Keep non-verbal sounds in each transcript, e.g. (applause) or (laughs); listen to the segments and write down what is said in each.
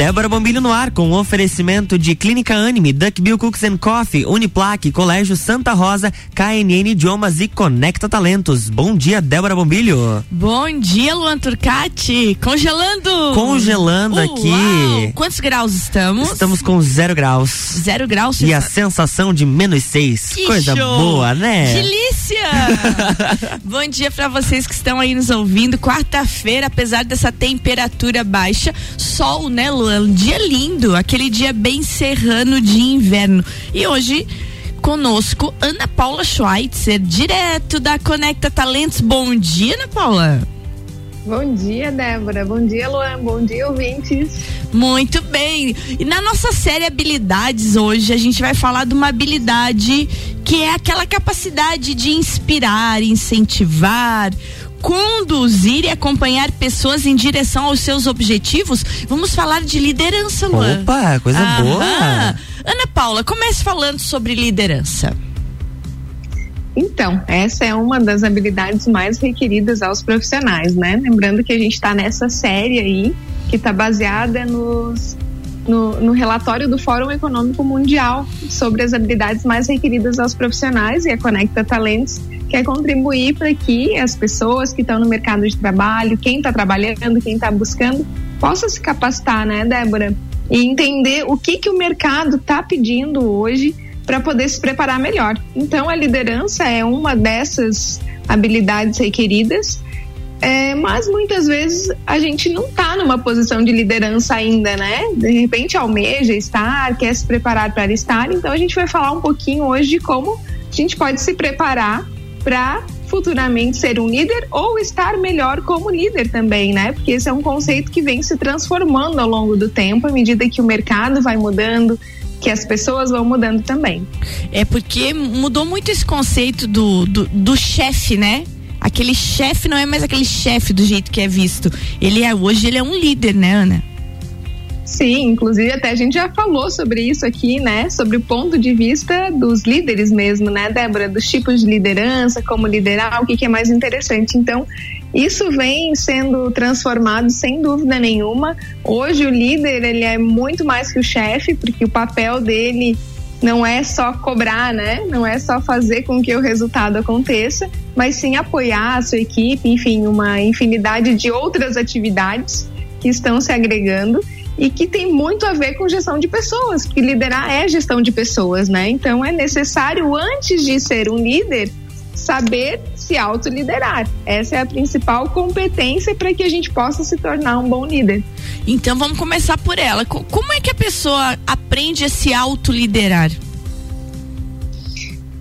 Débora Bombilho no ar com oferecimento de Clínica Anime, Duckbill Cooks and Coffee, Uniplaque, Colégio Santa Rosa, KNN Idiomas e Conecta Talentos. Bom dia, Débora Bombilho. Bom dia, Luan Turcati. Congelando. Congelando Uau. aqui. Quantos graus estamos? Estamos com zero graus. Zero graus. E a sensação de menos seis. Que Coisa show. boa, né? Delícia! (laughs) Bom dia para vocês que estão aí nos ouvindo. Quarta-feira, apesar dessa temperatura baixa, sol, né, Luan? Um dia lindo, aquele dia bem serrano de inverno. E hoje conosco Ana Paula Schweitzer, direto da Conecta Talentos. Bom dia, Ana Paula. Bom dia, Débora. Bom dia, Luan. Bom dia, ouvintes. Muito bem. E na nossa série Habilidades hoje, a gente vai falar de uma habilidade que é aquela capacidade de inspirar, incentivar, conduzir e acompanhar pessoas em direção aos seus objetivos. Vamos falar de liderança, Luan. Opa, coisa Aham. boa. Ana Paula, comece falando sobre liderança. Então, essa é uma das habilidades mais requeridas aos profissionais, né? Lembrando que a gente está nessa série aí, que está baseada nos, no, no relatório do Fórum Econômico Mundial sobre as habilidades mais requeridas aos profissionais e a Conecta Talentos quer contribuir para que as pessoas que estão no mercado de trabalho, quem está trabalhando, quem está buscando, possa se capacitar, né, Débora? E entender o que, que o mercado está pedindo hoje para poder se preparar melhor. Então, a liderança é uma dessas habilidades requeridas, é, mas muitas vezes a gente não está numa posição de liderança ainda, né? De repente almeja estar, quer se preparar para estar. Então, a gente vai falar um pouquinho hoje de como a gente pode se preparar para futuramente ser um líder ou estar melhor como líder também, né? Porque esse é um conceito que vem se transformando ao longo do tempo, à medida que o mercado vai mudando, que as pessoas vão mudando também. É porque mudou muito esse conceito do, do, do chefe, né? Aquele chefe não é mais aquele chefe do jeito que é visto. Ele é hoje ele é um líder, né, Ana? Sim, inclusive até a gente já falou sobre isso aqui, né? Sobre o ponto de vista dos líderes mesmo, né, Débora? Dos tipos de liderança, como liderar, o que, que é mais interessante. Então, isso vem sendo transformado sem dúvida nenhuma. Hoje o líder ele é muito mais que o chefe, porque o papel dele não é só cobrar, né? Não é só fazer com que o resultado aconteça, mas sim apoiar a sua equipe, enfim, uma infinidade de outras atividades que estão se agregando e que tem muito a ver com gestão de pessoas, porque liderar é gestão de pessoas, né? Então é necessário, antes de ser um líder, saber se autoliderar. Essa é a principal competência para que a gente possa se tornar um bom líder. Então vamos começar por ela. Co- Como é que a pessoa aprende a se autoliderar?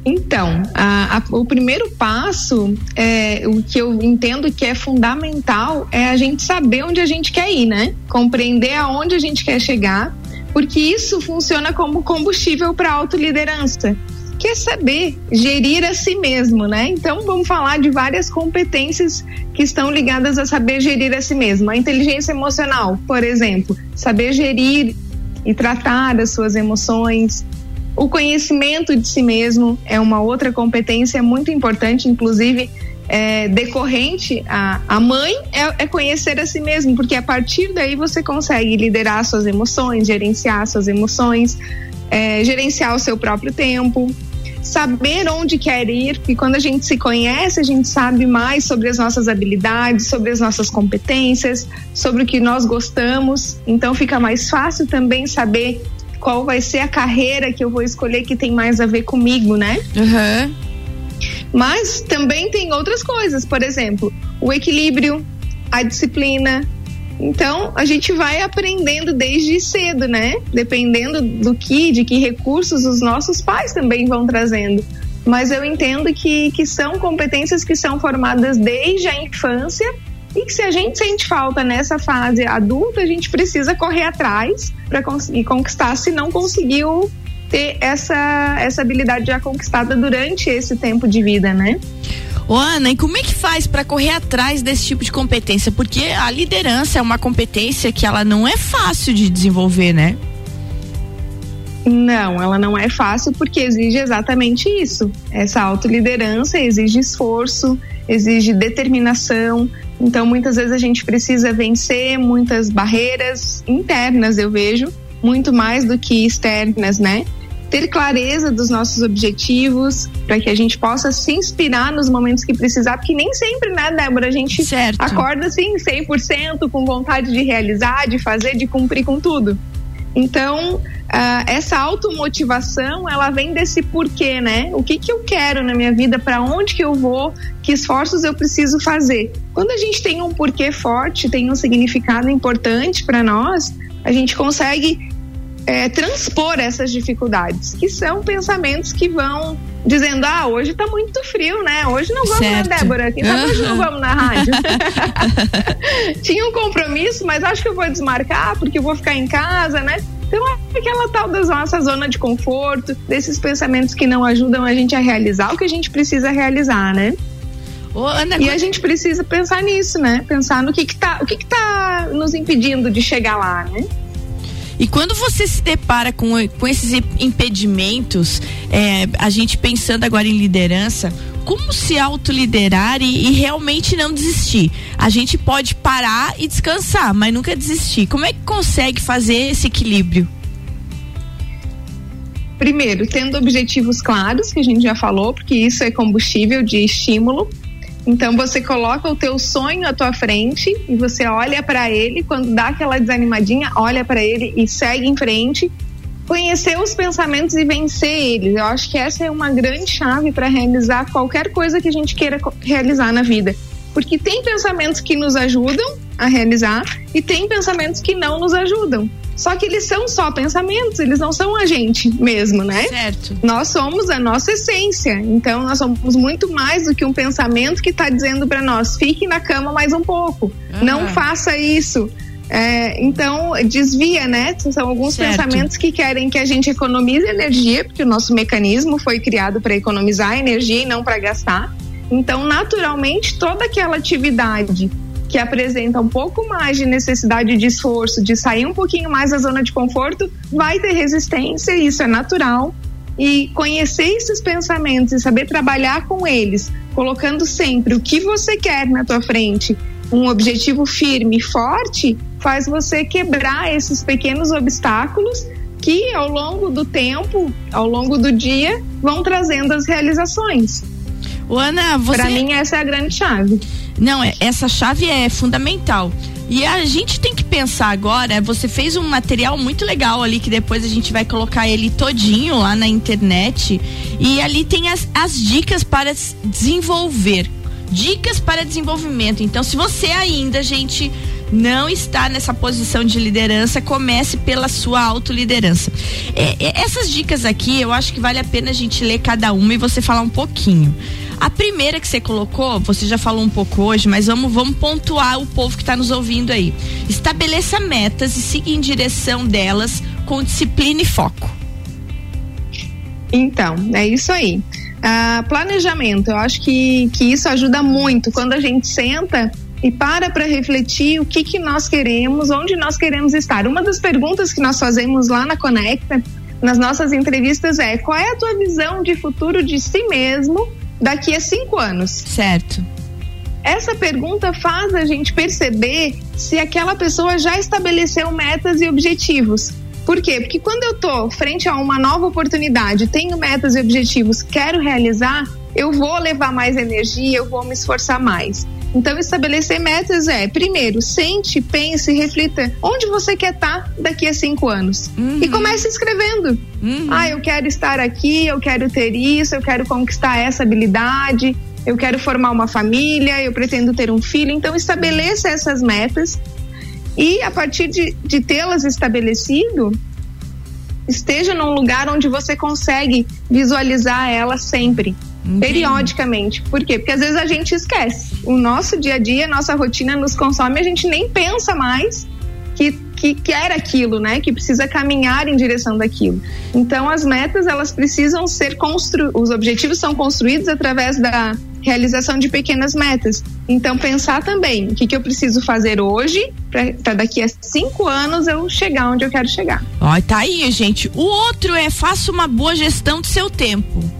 Então, a- a- o primeiro passo, é, o que eu entendo que é fundamental, é a gente saber onde a gente quer ir, né? Compreender aonde a gente quer chegar, porque isso funciona como combustível para a autoliderança, que é saber gerir a si mesmo, né? Então, vamos falar de várias competências que estão ligadas a saber gerir a si mesmo. A inteligência emocional, por exemplo, saber gerir e tratar as suas emoções, o conhecimento de si mesmo é uma outra competência muito importante, inclusive é, decorrente a, a mãe é, é conhecer a si mesmo, porque a partir daí você consegue liderar suas emoções, gerenciar suas emoções, é, gerenciar o seu próprio tempo, saber onde quer ir, porque quando a gente se conhece, a gente sabe mais sobre as nossas habilidades, sobre as nossas competências, sobre o que nós gostamos, então fica mais fácil também saber qual vai ser a carreira que eu vou escolher que tem mais a ver comigo, né? Uhum. Mas também tem outras coisas, por exemplo, o equilíbrio, a disciplina. Então, a gente vai aprendendo desde cedo, né? Dependendo do que, de que recursos os nossos pais também vão trazendo. Mas eu entendo que, que são competências que são formadas desde a infância e que se a gente sente falta nessa fase adulta, a gente precisa correr atrás para conseguir conquistar se não conseguiu ter essa, essa habilidade já conquistada durante esse tempo de vida, né? Ô, Ana, e como é que faz para correr atrás desse tipo de competência? Porque a liderança é uma competência que ela não é fácil de desenvolver, né? Não, ela não é fácil porque exige exatamente isso. Essa autoliderança exige esforço, exige determinação, Então, muitas vezes a gente precisa vencer muitas barreiras internas, eu vejo, muito mais do que externas, né? Ter clareza dos nossos objetivos, para que a gente possa se inspirar nos momentos que precisar, porque nem sempre, né, Débora, a gente certo. acorda assim 100% com vontade de realizar, de fazer, de cumprir com tudo. Então, uh, essa automotivação, ela vem desse porquê, né? O que que eu quero na minha vida, para onde que eu vou, que esforços eu preciso fazer. Quando a gente tem um porquê forte, tem um significado importante para nós, a gente consegue é, transpor essas dificuldades, que são pensamentos que vão dizendo: ah, hoje tá muito frio, né? Hoje não vamos certo. na Débora, quem sabe uhum. hoje não vamos na rádio. (laughs) Tinha um compromisso, mas acho que eu vou desmarcar porque eu vou ficar em casa, né? Então é aquela tal da nossa zona de conforto, desses pensamentos que não ajudam a gente a realizar o que a gente precisa realizar, né? Ô, Ana, e a gente precisa pensar nisso, né? Pensar no que que tá, o que que tá nos impedindo de chegar lá, né? E quando você se depara com, com esses impedimentos, é, a gente pensando agora em liderança, como se autoliderar e, e realmente não desistir? A gente pode parar e descansar, mas nunca desistir. Como é que consegue fazer esse equilíbrio? Primeiro, tendo objetivos claros, que a gente já falou, porque isso é combustível de estímulo então você coloca o teu sonho à tua frente e você olha para ele, quando dá aquela desanimadinha, olha para ele e segue em frente. Conhecer os pensamentos e vencer eles. Eu acho que essa é uma grande chave para realizar qualquer coisa que a gente queira realizar na vida. Porque tem pensamentos que nos ajudam a realizar e tem pensamentos que não nos ajudam. Só que eles são só pensamentos, eles não são a gente mesmo, né? Certo. Nós somos a nossa essência. Então nós somos muito mais do que um pensamento que está dizendo para nós: fique na cama mais um pouco, ah. não faça isso. É, então, desvia, né? São alguns certo. pensamentos que querem que a gente economize energia, porque o nosso mecanismo foi criado para economizar energia e não para gastar. Então, naturalmente, toda aquela atividade que apresenta um pouco mais de necessidade de esforço, de sair um pouquinho mais da zona de conforto, vai ter resistência, isso é natural. E conhecer esses pensamentos e saber trabalhar com eles, colocando sempre o que você quer na tua frente, um objetivo firme e forte, faz você quebrar esses pequenos obstáculos que ao longo do tempo, ao longo do dia, vão trazendo as realizações. Ana, você... Para mim essa é a grande chave. Não, é, essa chave é fundamental. E a gente tem que pensar agora, você fez um material muito legal ali que depois a gente vai colocar ele todinho lá na internet e ali tem as, as dicas para desenvolver. Dicas para desenvolvimento. Então, se você ainda, gente, não está nessa posição de liderança, comece pela sua autoliderança. É, é, essas dicas aqui, eu acho que vale a pena a gente ler cada uma e você falar um pouquinho. A primeira que você colocou, você já falou um pouco hoje, mas vamos, vamos pontuar o povo que está nos ouvindo aí. Estabeleça metas e siga em direção delas com disciplina e foco. Então, é isso aí. Uh, planejamento, eu acho que, que isso ajuda muito. Quando a gente senta e para para refletir o que, que nós queremos, onde nós queremos estar. Uma das perguntas que nós fazemos lá na Conecta, nas nossas entrevistas, é: qual é a tua visão de futuro de si mesmo daqui a cinco anos. Certo. Essa pergunta faz a gente perceber se aquela pessoa já estabeleceu metas e objetivos. Por quê? Porque quando eu estou frente a uma nova oportunidade, tenho metas e objetivos, quero realizar, eu vou levar mais energia, eu vou me esforçar mais. Então, estabelecer metas é, primeiro, sente, pense, reflita onde você quer estar tá daqui a cinco anos. Uhum. E comece escrevendo. Uhum. Ah, eu quero estar aqui, eu quero ter isso, eu quero conquistar essa habilidade, eu quero formar uma família, eu pretendo ter um filho. Então, estabeleça essas metas e, a partir de, de tê-las estabelecido, esteja num lugar onde você consegue visualizar elas sempre. Entendi. periodicamente. Por quê? Porque às vezes a gente esquece. O nosso dia a dia, nossa rotina nos consome, a gente nem pensa mais que, que quer aquilo, né? Que precisa caminhar em direção daquilo. Então as metas elas precisam ser construídas, os objetivos são construídos através da realização de pequenas metas. Então pensar também o que, que eu preciso fazer hoje para daqui a cinco anos eu chegar onde eu quero chegar. Ó, tá aí, gente. O outro é faça uma boa gestão do seu tempo.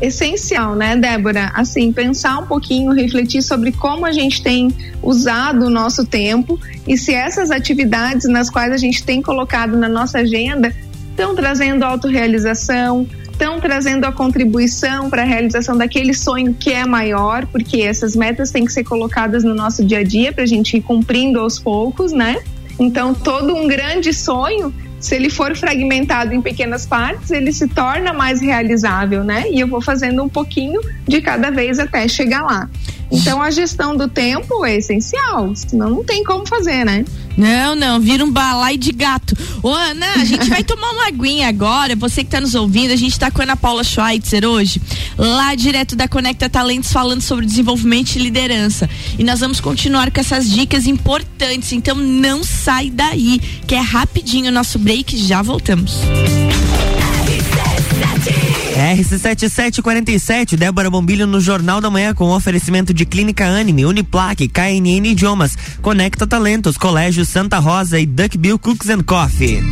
Essencial, né, Débora? Assim, pensar um pouquinho, refletir sobre como a gente tem usado o nosso tempo e se essas atividades nas quais a gente tem colocado na nossa agenda estão trazendo autorrealização, estão trazendo a contribuição para a realização daquele sonho que é maior, porque essas metas têm que ser colocadas no nosso dia a dia para a gente ir cumprindo aos poucos, né? Então, todo um grande sonho se ele for fragmentado em pequenas partes, ele se torna mais realizável, né? E eu vou fazendo um pouquinho de cada vez até chegar lá. Então a gestão do tempo é essencial, senão não tem como fazer, né? Não, não, vira um balai de gato. Ô, Ana, a gente vai tomar uma aguinha agora. Você que está nos ouvindo, a gente está com a Ana Paula Schweitzer hoje, lá direto da Conecta Talentos, falando sobre desenvolvimento e liderança. E nós vamos continuar com essas dicas importantes. Então não sai daí, que é rapidinho o nosso break. Já voltamos. RC7747, Débora Bombilho no Jornal da Manhã com oferecimento de Clínica Anime, Uniplaque, KNN Idiomas, Conecta Talentos, Colégio Santa Rosa e Duckbill Cooks and Coffee.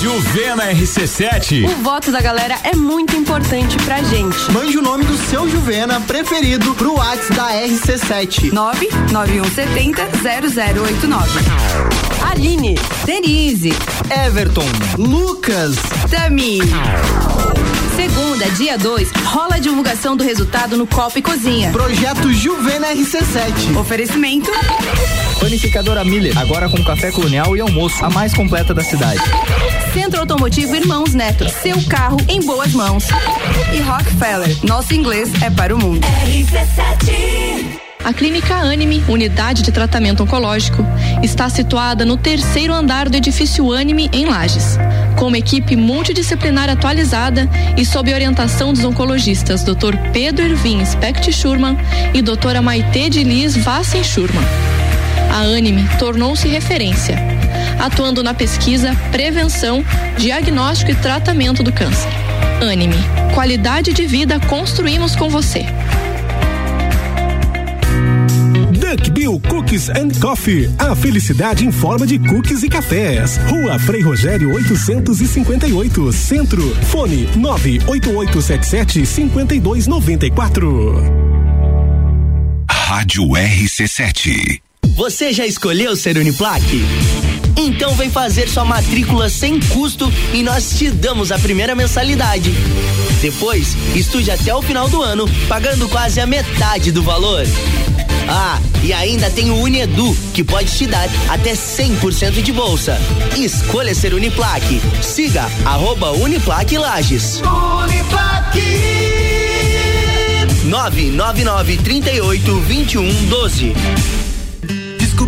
Juvena RC7. O voto da galera é muito importante pra gente. Mande o nome do seu Juvena preferido pro WhatsApp da RC7. 99170 0089. Aline, Denise, Everton, Lucas, Tami. Segunda, dia 2, rola a divulgação do resultado no Copa e Cozinha. Projeto Juvena RC7. Oferecimento. Panificadora Miller, agora com café colonial e almoço, a mais completa da cidade. Centro Automotivo Irmãos Neto, seu carro em boas mãos. E Rockefeller, nosso inglês é para o mundo. A Clínica Anime, unidade de tratamento oncológico, está situada no terceiro andar do edifício Anime, em Lages. Com uma equipe multidisciplinar atualizada e sob orientação dos oncologistas Dr. Pedro Ervin Specht Schurman e doutora Maite de Liz Vassen Schurman. A Anime tornou-se referência, atuando na pesquisa, prevenção, diagnóstico e tratamento do câncer. Anime, qualidade de vida construímos com você. Duck Bill Cookies and Coffee. A felicidade em forma de cookies e cafés. Rua Frei Rogério 858, Centro. Fone 98877 5294. Rádio RC7. Você já escolheu ser Uniplaque? Então vem fazer sua matrícula sem custo e nós te damos a primeira mensalidade. Depois, estude até o final do ano, pagando quase a metade do valor. Ah, e ainda tem o Unedu, que pode te dar até 100% de bolsa. Escolha ser Uniplaque. Siga arroba Uniplaque Lages. Uniplaque 999 38 21 12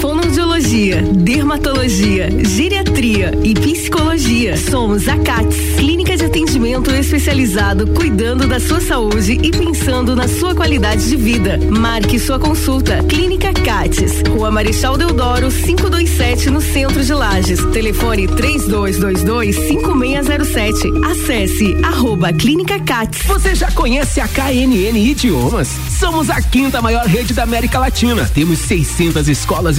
Fonoaudiologia, dermatologia, geriatria e psicologia. Somos a CATS, clínica de atendimento especializado cuidando da sua saúde e pensando na sua qualidade de vida. Marque sua consulta. Clínica CATS, Rua Marechal Deodoro, 527 no centro de Lages. Telefone 3222 5607. Acesse arroba Clínica CATS. Você já conhece a KNN Idiomas? Somos a quinta maior rede da América Latina. Temos 600 escolas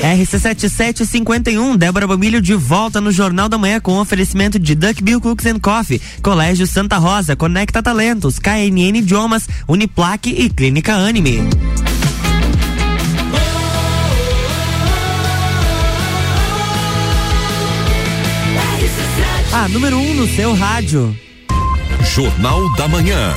RC7751, Débora Bomilho de volta no Jornal da Manhã com oferecimento de Duck Bill Cooks and Coffee, Colégio Santa Rosa, Conecta Talentos, KNN Idiomas, Uniplaque e Clínica Anime. A ah, número 1 um no seu rádio. Jornal da Manhã.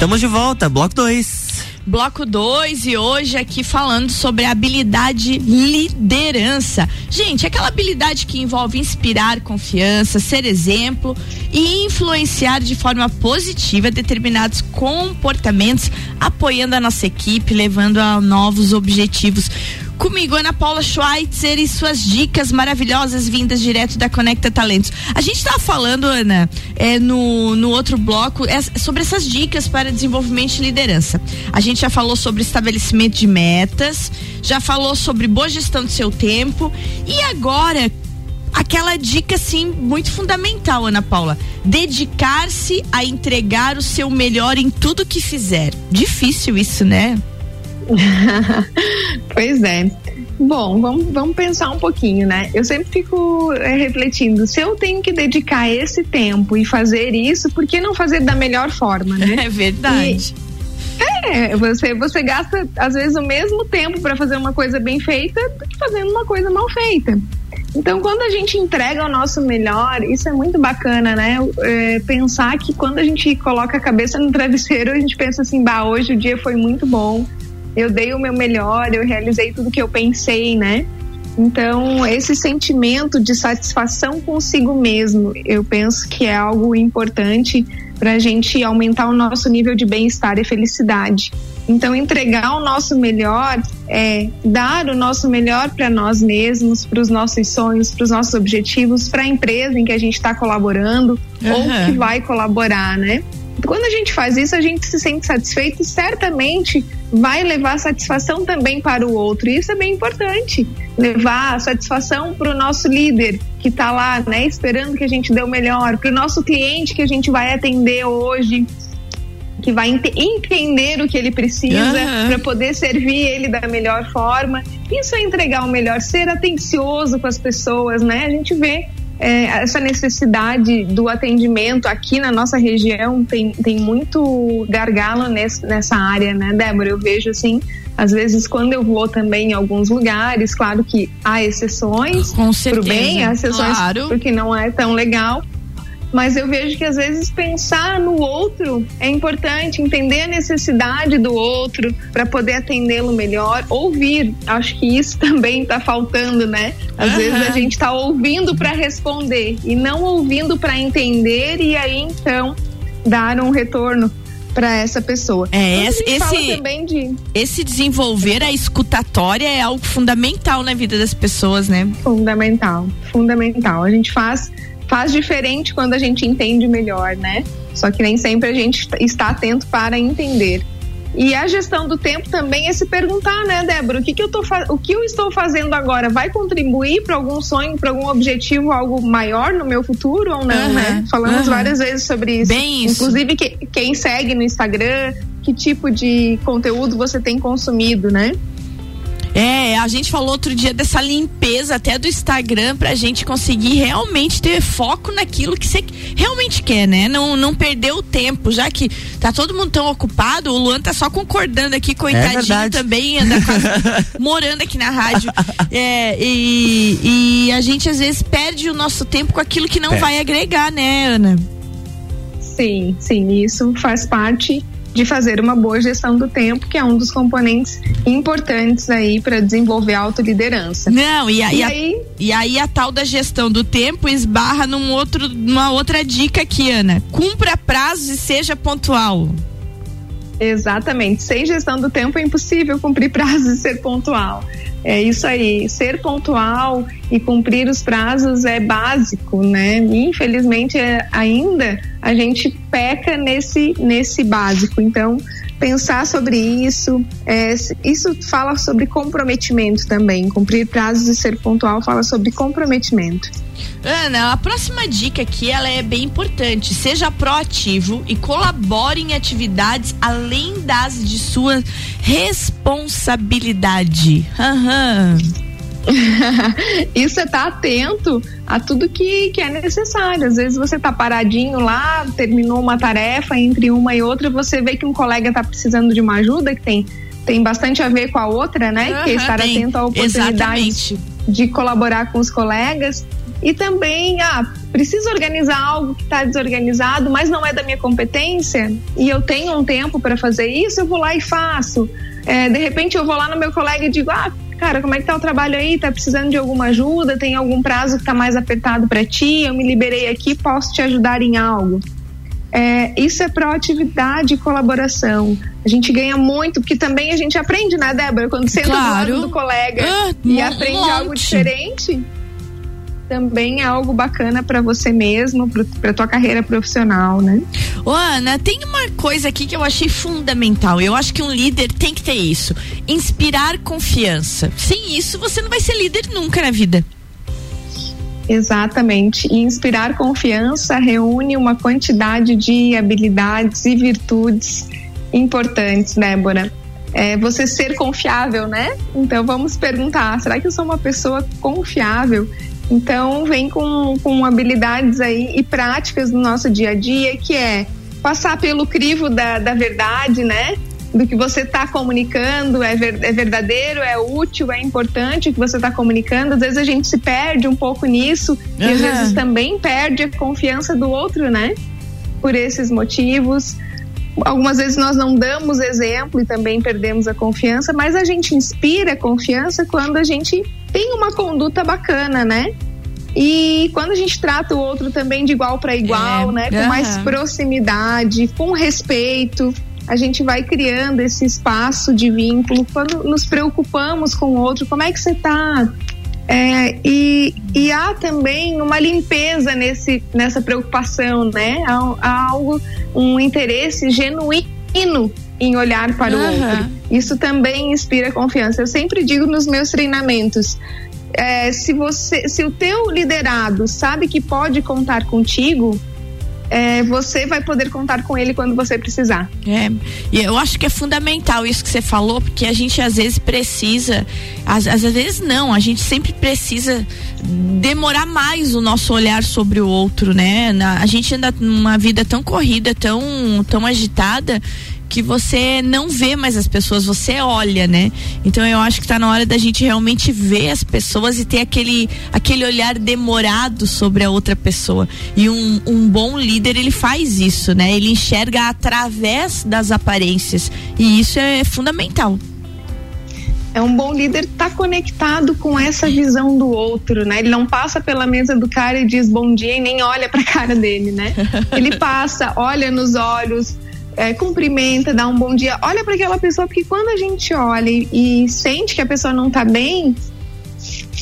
Estamos de volta, bloco 2. Bloco 2 e hoje aqui falando sobre habilidade liderança. Gente, aquela habilidade que envolve inspirar confiança, ser exemplo e influenciar de forma positiva determinados comportamentos, apoiando a nossa equipe, levando a novos objetivos. Comigo, Ana Paula Schweitzer e suas dicas maravilhosas vindas direto da Conecta Talentos. A gente estava falando, Ana, é, no, no outro bloco, é, sobre essas dicas para desenvolvimento de liderança. A gente já falou sobre estabelecimento de metas, já falou sobre boa gestão do seu tempo e agora aquela dica assim muito fundamental, Ana Paula, dedicar-se a entregar o seu melhor em tudo que fizer. Difícil isso, né? (laughs) pois é. Bom, vamos, vamos pensar um pouquinho, né? Eu sempre fico é, refletindo, se eu tenho que dedicar esse tempo e fazer isso, por que não fazer da melhor forma, né? (laughs) É verdade. E, é, você, você gasta às vezes o mesmo tempo para fazer uma coisa bem feita do que fazendo uma coisa mal feita. Então, quando a gente entrega o nosso melhor, isso é muito bacana, né? É, pensar que quando a gente coloca a cabeça no travesseiro, a gente pensa assim, bah, hoje o dia foi muito bom, eu dei o meu melhor, eu realizei tudo que eu pensei, né? Então, esse sentimento de satisfação consigo mesmo, eu penso que é algo importante para a gente aumentar o nosso nível de bem-estar e felicidade. Então, entregar o nosso melhor é dar o nosso melhor para nós mesmos, para os nossos sonhos, para os nossos objetivos, para a empresa em que a gente está colaborando uhum. ou que vai colaborar, né? Quando a gente faz isso, a gente se sente satisfeito e certamente vai levar satisfação também para o outro. E isso é bem importante. Levar satisfação para o nosso líder que está lá, né, esperando que a gente dê o melhor, para o nosso cliente que a gente vai atender hoje que vai ent entender o que ele precisa uhum. para poder servir ele da melhor forma. Isso é entregar o melhor, ser atencioso com as pessoas, né? A gente vê é, essa necessidade do atendimento aqui na nossa região tem, tem muito gargalo nesse, nessa área, né, Débora? Eu vejo assim, às vezes quando eu vou também em alguns lugares, claro que há exceções para o bem, há exceções claro. porque não é tão legal, mas eu vejo que às vezes pensar no outro é importante, entender a necessidade do outro para poder atendê-lo melhor, ouvir. Acho que isso (laughs) também está faltando, né? Às uhum. vezes a gente está ouvindo para responder e não ouvindo para entender e aí então dar um retorno para essa pessoa. É, esse, esse, de... esse desenvolver a escutatória é algo fundamental na vida das pessoas, né? Fundamental, fundamental. A gente faz faz diferente quando a gente entende melhor, né? Só que nem sempre a gente está atento para entender. E a gestão do tempo também é se perguntar, né, Débora, o que, que eu tô o que eu estou fazendo agora vai contribuir para algum sonho, para algum objetivo, algo maior no meu futuro ou não, uhum, né? Falamos uhum. várias vezes sobre isso. Bem isso. Inclusive que, quem segue no Instagram, que tipo de conteúdo você tem consumido, né? É, a gente falou outro dia dessa limpeza até do Instagram pra gente conseguir realmente ter foco naquilo que você realmente quer, né? Não, não perder o tempo, já que tá todo mundo tão ocupado, o Luan tá só concordando aqui, coitadinho é também, anda quase (laughs) morando aqui na rádio. É, e, e a gente às vezes perde o nosso tempo com aquilo que não vai agregar, né, Ana? Sim, sim, isso faz parte de fazer uma boa gestão do tempo, que é um dos componentes importantes aí para desenvolver a autoliderança. Não, e, a, e, e, aí, a, e aí a tal da gestão do tempo esbarra num outro, numa outra dica aqui, Ana. Cumpra prazos e seja pontual. Exatamente. Sem gestão do tempo é impossível cumprir prazos e ser pontual. É isso aí. Ser pontual e cumprir os prazos é básico, né? infelizmente, é, ainda a gente peca nesse, nesse básico. Então, pensar sobre isso, é, isso fala sobre comprometimento também. Cumprir prazos e ser pontual fala sobre comprometimento. Ana, a próxima dica aqui ela é bem importante. Seja proativo e colabore em atividades além das de sua responsabilidade. Uhum. Isso é estar atento a tudo que, que é necessário. Às vezes você está paradinho lá, terminou uma tarefa, entre uma e outra, você vê que um colega está precisando de uma ajuda, que tem tem bastante a ver com a outra, né? Uhum, que é estar tem. atento à oportunidade Exatamente. de colaborar com os colegas. E também, ah, preciso organizar algo que está desorganizado, mas não é da minha competência, e eu tenho um tempo para fazer isso, eu vou lá e faço. É, de repente eu vou lá no meu colega e digo, ah, cara, como é que tá o trabalho aí? Tá precisando de alguma ajuda? Tem algum prazo que tá mais apertado para ti? Eu me liberei aqui, posso te ajudar em algo. É, isso é proatividade e colaboração. A gente ganha muito, porque também a gente aprende, né, Débora? Quando senta Claro. do lado do colega Ah, e aprende monte. algo diferente, também é algo bacana para você mesmo, para tua carreira profissional, né? Ô, Ana, tem uma coisa aqui que eu achei fundamental. Eu acho que um líder tem que ter isso: inspirar confiança. Sem isso, você não vai ser líder nunca na vida. Exatamente. E inspirar confiança reúne uma quantidade de habilidades e virtudes importantes, Débora. É você ser confiável, né? Então vamos perguntar: será que eu sou uma pessoa confiável? Então vem com, com habilidades aí e práticas no nosso dia a dia, que é passar pelo crivo da, da verdade, né? Do que você está comunicando, é, ver, é verdadeiro, é útil, é importante o que você está comunicando. Às vezes a gente se perde um pouco nisso e às vezes também perde a confiança do outro, né? Por esses motivos. Algumas vezes nós não damos exemplo e também perdemos a confiança, mas a gente inspira confiança quando a gente tem uma conduta bacana, né? E quando a gente trata o outro também de igual para igual, É, né? Com mais proximidade, com respeito, a gente vai criando esse espaço de vínculo. Quando nos preocupamos com o outro, como é que você tá? É, e, e há também uma limpeza nesse, nessa preocupação, né? Há, há algo, um interesse genuíno em olhar para o outro. Isso também inspira confiança. Eu sempre digo nos meus treinamentos. é, se você, se o teu liderado sabe que pode contar contigo, é, você vai poder contar com ele quando você precisar. É, e eu acho que é fundamental isso que você falou, porque a gente às vezes precisa, às, às vezes não, a gente sempre precisa demorar mais o nosso olhar sobre o outro, né? Na- a gente anda numa vida tão corrida, tão, tão agitada, que você não vê mais as pessoas, você olha, né? Então eu acho que tá na hora da gente realmente ver as pessoas e ter aquele, aquele olhar demorado sobre a outra pessoa. E um, um bom líder, ele faz isso, né? Ele enxerga através das aparências. E isso é fundamental. É um bom líder tá conectado com essa visão do outro, né? Ele não passa pela mesa do cara e diz bom dia e nem olha pra cara dele, né? (laughs) Ele passa, olha nos olhos, é, cumprimenta, dá um bom dia, olha para aquela pessoa, porque quando a gente olha e, e sente que a pessoa não tá bem,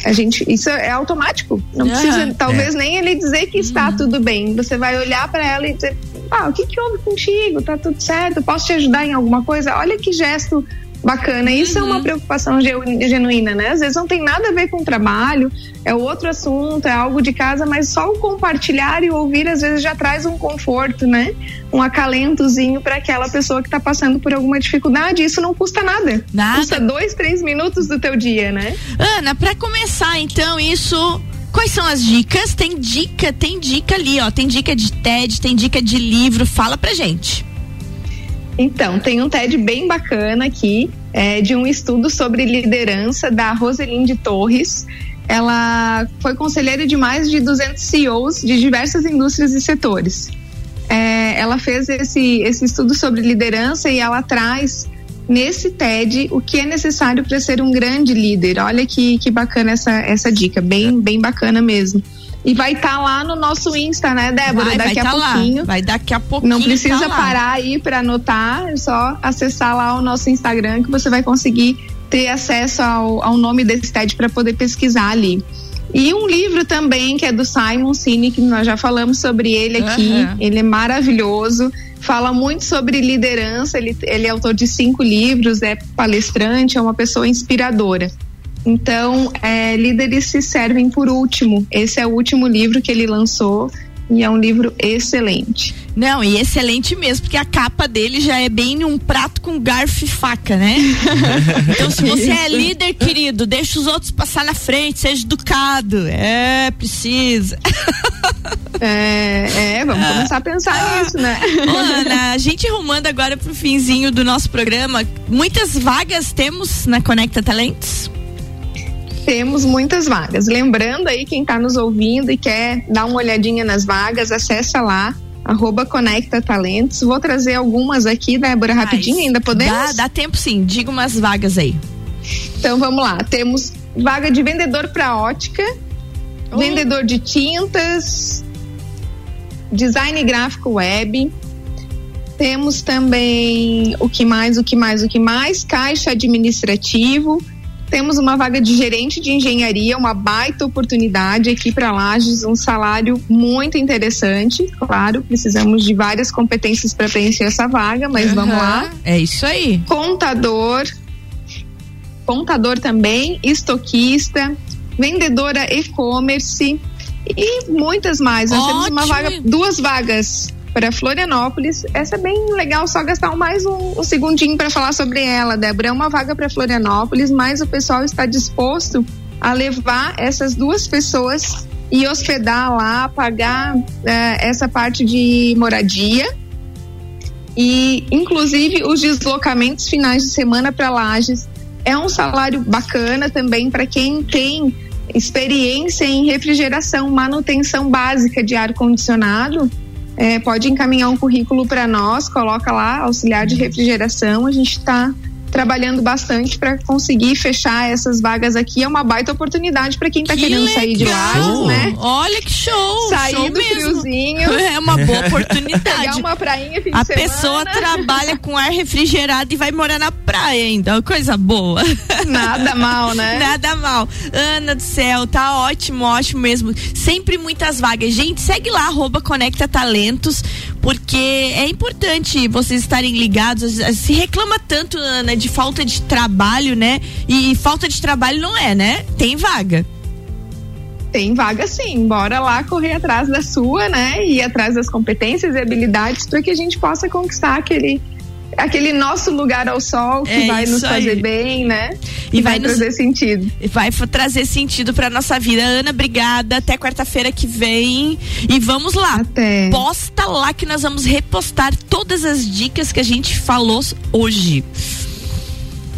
a gente isso é automático. Não Aham. precisa, talvez nem ele dizer que está tudo bem. Você vai olhar para ela e dizer: "Ah, o que que houve contigo? Tá tudo certo? Posso te ajudar em alguma coisa?" Olha que gesto bacana. Isso é uma preocupação geu- genuína, né? Às vezes não tem nada a ver com o trabalho, é outro assunto, é algo de casa, mas só o compartilhar e ouvir às vezes já traz um conforto, né? Um acalentozinho para aquela pessoa que está passando por alguma dificuldade. Isso não custa nada. Nada. Custa dois, três minutos do teu dia, né? Ana, pra começar então isso, quais são as dicas? Tem dica, tem dica ali, ó, tem dica de TED, tem dica de livro, fala pra gente. Então, tem um TED bem bacana aqui, é, de um estudo sobre liderança da Roselinde Torres. Ela foi conselheira de mais de 200 CEOs de diversas indústrias e setores. É, ela fez esse, esse estudo sobre liderança e ela traz nesse TED o que é necessário para ser um grande líder. Olha que, que bacana essa, essa dica, bem, bem bacana mesmo. E vai estar lá no nosso Insta, né, Débora? Vai, vai Daqui a tá lá, pouquinho. vai daqui a pouquinho. Não precisa tá lá. parar aí para anotar, é só acessar lá o nosso Instagram que você vai conseguir ter acesso ao, ao nome desse TED para poder pesquisar ali. E um livro também que é do Simon Sinek, nós já falamos sobre ele aqui. Aham. Ele é maravilhoso, fala muito sobre liderança. Ele, ele é autor de cinco livros, é palestrante, é uma pessoa inspiradora. Então, é, líderes se servem por último. Esse é o último livro que ele lançou e é um livro excelente. Não, e excelente mesmo, porque a capa dele já é bem um prato com garfo e faca, né? (laughs) então, se você é líder, querido, deixa os outros passar na frente, seja educado. É, precisa. (laughs) É, é vamos ah. começar a pensar ah. nisso, né? Ô, Ana, a gente rumando agora pro finzinho do nosso programa, muitas vagas temos na Conecta Talentos? Temos muitas vagas. Lembrando aí, quem está nos ouvindo e quer dar uma olhadinha nas vagas, acessa lá, arroba Conecta Talentos. Vou trazer algumas aqui, Débora, rapidinho, ainda podemos? Dá, dá tempo sim, diga umas vagas aí. Então vamos lá, temos vaga de vendedor para ótica, oh. vendedor de tintas, design gráfico web, temos também o que mais, o que mais, o que mais, caixa administrativo, temos uma vaga de gerente de engenharia, uma baita oportunidade aqui para Lages, um salário muito interessante. Claro, precisamos de várias competências para preencher essa vaga, mas uhum, vamos lá. É isso aí. Contador, contador também, estoquista, vendedora e-commerce e muitas mais. Nós Ótimo. temos uma vaga, duas vagas para Florianópolis. Essa é bem legal, só gastar mais um, um segundinho para falar sobre ela, Débora. É uma vaga para Florianópolis, mas o pessoal está disposto a levar essas duas pessoas e hospedar lá, pagar é, essa parte de moradia. E, inclusive, os deslocamentos finais de semana para Lages. É um salário bacana também para quem tem experiência em refrigeração, manutenção básica de ar-condicionado é, pode encaminhar um currículo para nós, coloca lá auxiliar de refrigeração. A gente está trabalhando bastante para conseguir fechar essas vagas aqui. É uma baita oportunidade para quem está que querendo legal. sair de lá, né? Olha que show! Sair show do mesmo. friozinho. (laughs) É uma boa (laughs) oportunidade. Pegar uma prainha fim A de semana. pessoa trabalha com ar refrigerado e vai morar na praia ainda. Coisa boa. (laughs) Nada mal, né? Nada mal. Ana do céu, tá ótimo, ótimo mesmo. Sempre muitas vagas. Gente, segue lá, arroba Conecta Talentos, porque é importante vocês estarem ligados. Se reclama tanto, Ana, de falta de trabalho, né? E falta de trabalho não é, né? Tem vaga. Tem vaga sim, bora lá correr atrás da sua, né? E atrás das competências e habilidades para que a gente possa conquistar aquele aquele nosso lugar ao sol que é vai nos fazer aí. bem, né? E, vai, vai nos, trazer sentido. Vai trazer sentido para nossa vida. Ana, obrigada. Até quarta-feira que vem. E vamos lá. Até. Posta lá que nós vamos repostar todas as dicas que a gente falou hoje.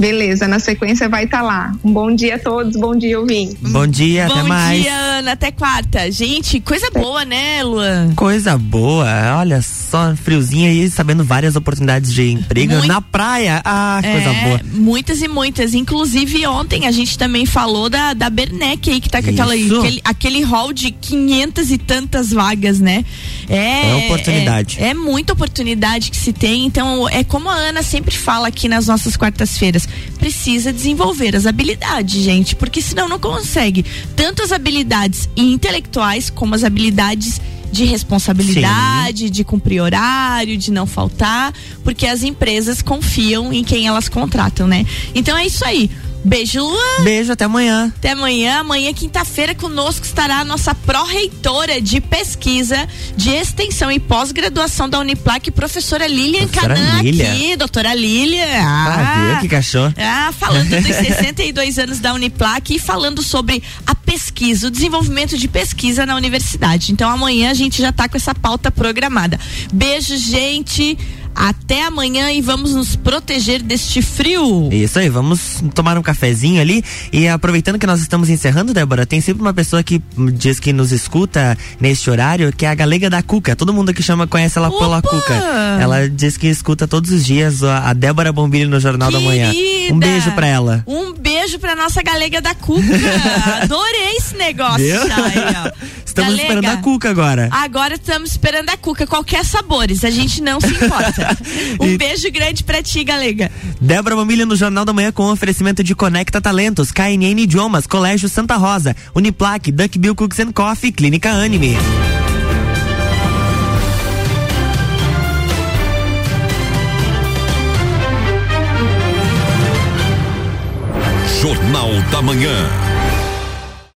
Beleza, na sequência vai estar tá lá. Um bom dia a todos, bom dia, ouvinte. Bom dia, bom até mais. Bom dia, Ana, até quarta. Gente, coisa boa, né, Luan? Coisa boa, olha só, friozinho aí, sabendo várias oportunidades de emprego Muito... na praia. Ah, é, coisa boa. Muitas e muitas. Inclusive, ontem a gente também falou da, da Bernec aí, que tá com aquela, aquele, aquele hall de quinhentas e tantas vagas, né? É, é oportunidade. É, é muita oportunidade que se tem. Então, é como a Ana sempre fala aqui nas nossas quartas-feiras precisa desenvolver as habilidades, gente, porque senão não consegue tanto as habilidades intelectuais como as habilidades de responsabilidade, Sim. de cumprir horário, de não faltar, porque as empresas confiam em quem elas contratam, né? Então é isso aí. Beijo, Luan. Beijo, até amanhã. Até amanhã. Amanhã, quinta-feira, conosco estará a nossa pró-reitora de pesquisa, de extensão e pós-graduação da Uniplac, professora Lilian Canan aqui, doutora Lilian. Ah, ah que cachorro. Ah, falando dos (laughs) 62 anos da Uniplac e falando sobre a pesquisa, o desenvolvimento de pesquisa na universidade. Então, amanhã a gente já está com essa pauta programada. Beijo, gente. Até amanhã e vamos nos proteger deste frio. Isso aí, vamos tomar um cafezinho ali e aproveitando que nós estamos encerrando, Débora, tem sempre uma pessoa que diz que nos escuta neste horário, que é a Galega da Cuca. Todo mundo que chama conhece ela Opa! pela Cuca. Ela diz que escuta todos os dias a Débora Bombilho no Jornal Querida, da Manhã. Um beijo pra ela. Um beijo pra nossa Galega da Cuca. (laughs) Adorei esse negócio. Aí, estamos Galega, esperando a Cuca agora. Agora estamos esperando a Cuca. Qualquer sabores, a gente não se importa. (laughs) um e... beijo grande pra ti, galega. Débora Mamília no Jornal da Manhã com oferecimento de Conecta Talentos, KNN Idiomas, Colégio Santa Rosa, Uniplaque, Duck Bill Cooks and Coffee, Clínica Anime. Jornal da Manhã.